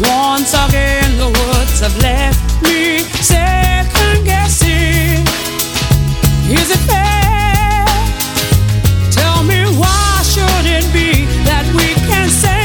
Once again, the words have left me second guessing. Is it fair? Tell me why should it be that we can say?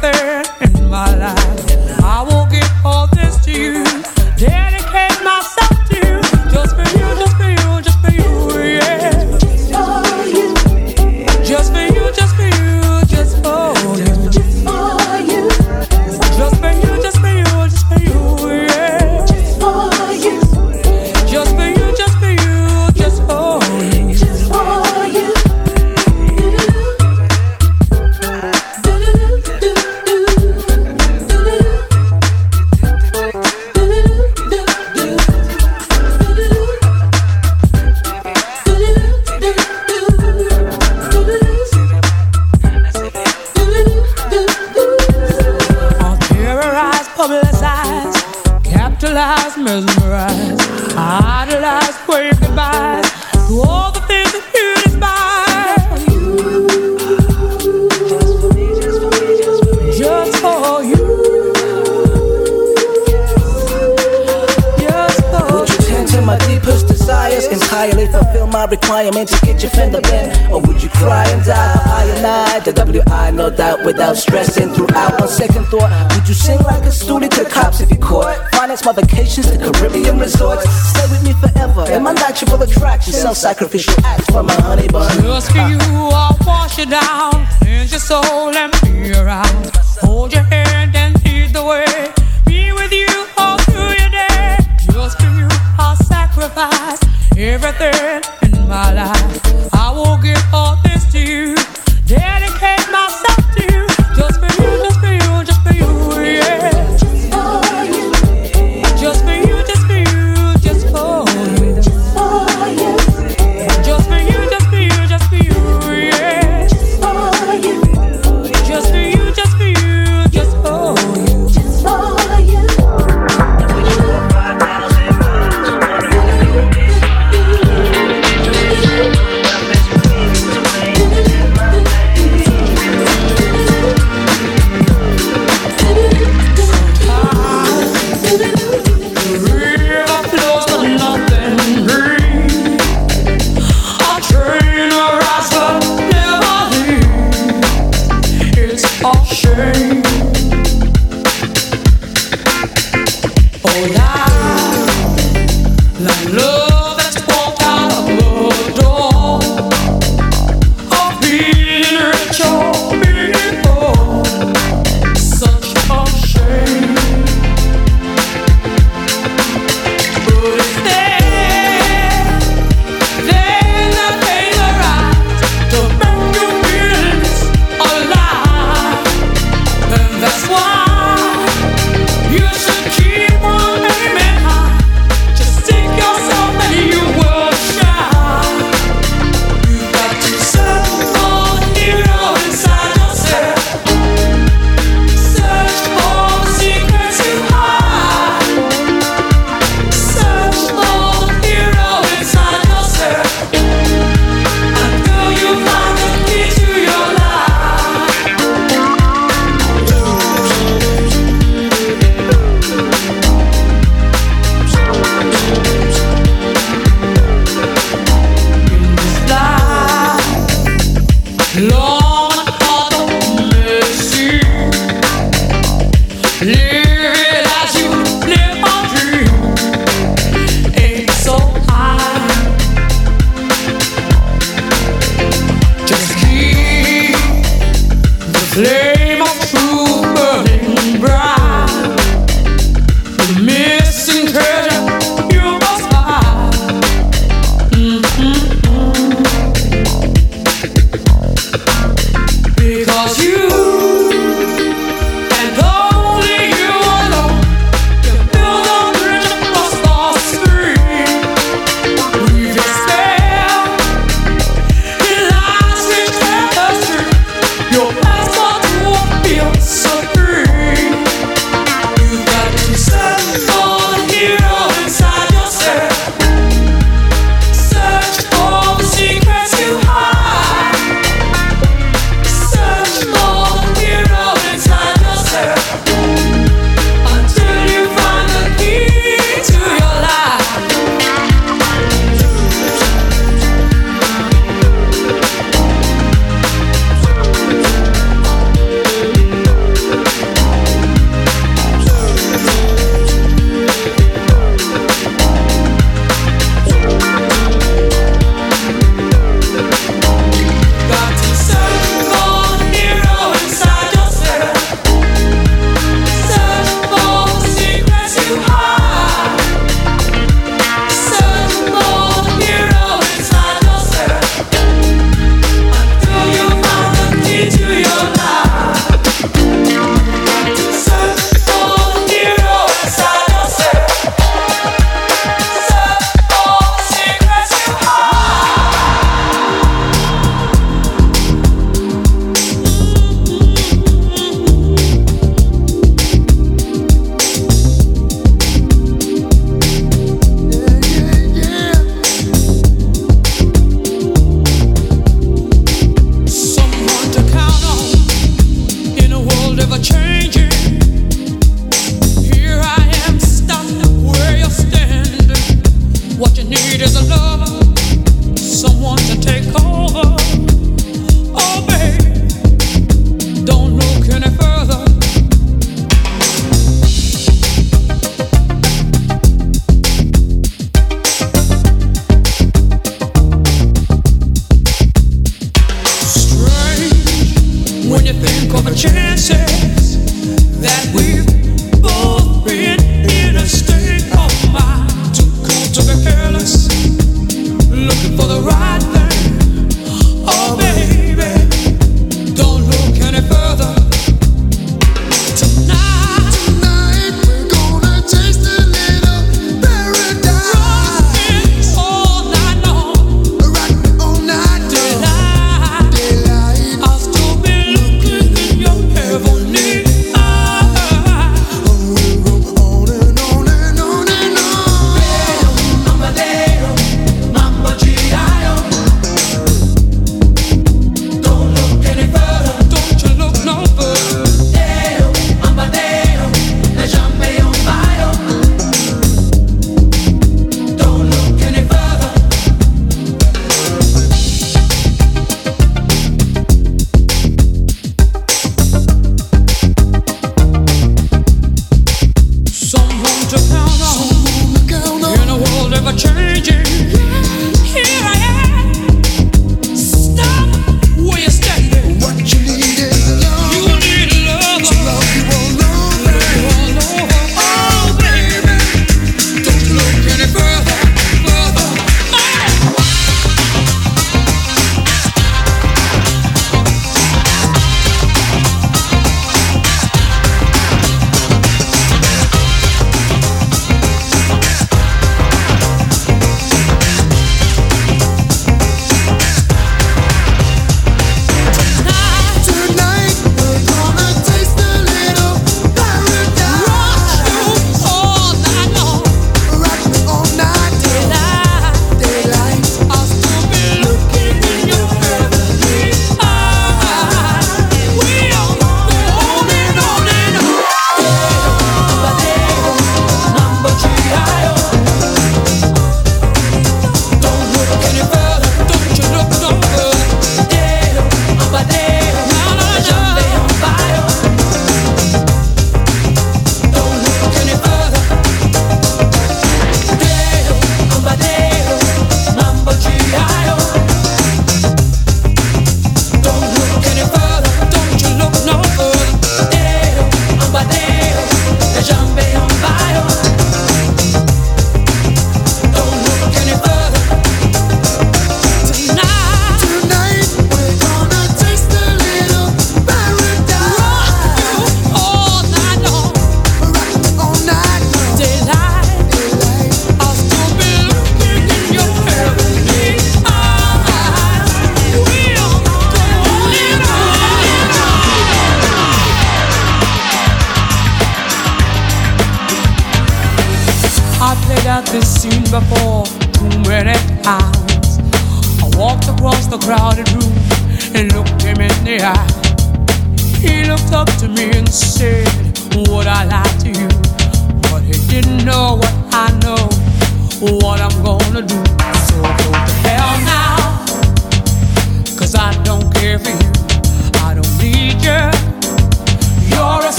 together. stressing throughout. On second thought, would you sing like a student to cops if you caught? Finance my vacations to Caribbean resorts. Stay with me forever in my natural attraction. Self sacrificial acts for my honey bun. Just for you, I'll wash you down. Cleanse your soul and be around. Hold your hand and lead the way. Be with you all through your day. Just for you, I'll sacrifice everything.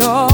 todo.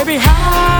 Baby, how?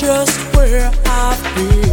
Tell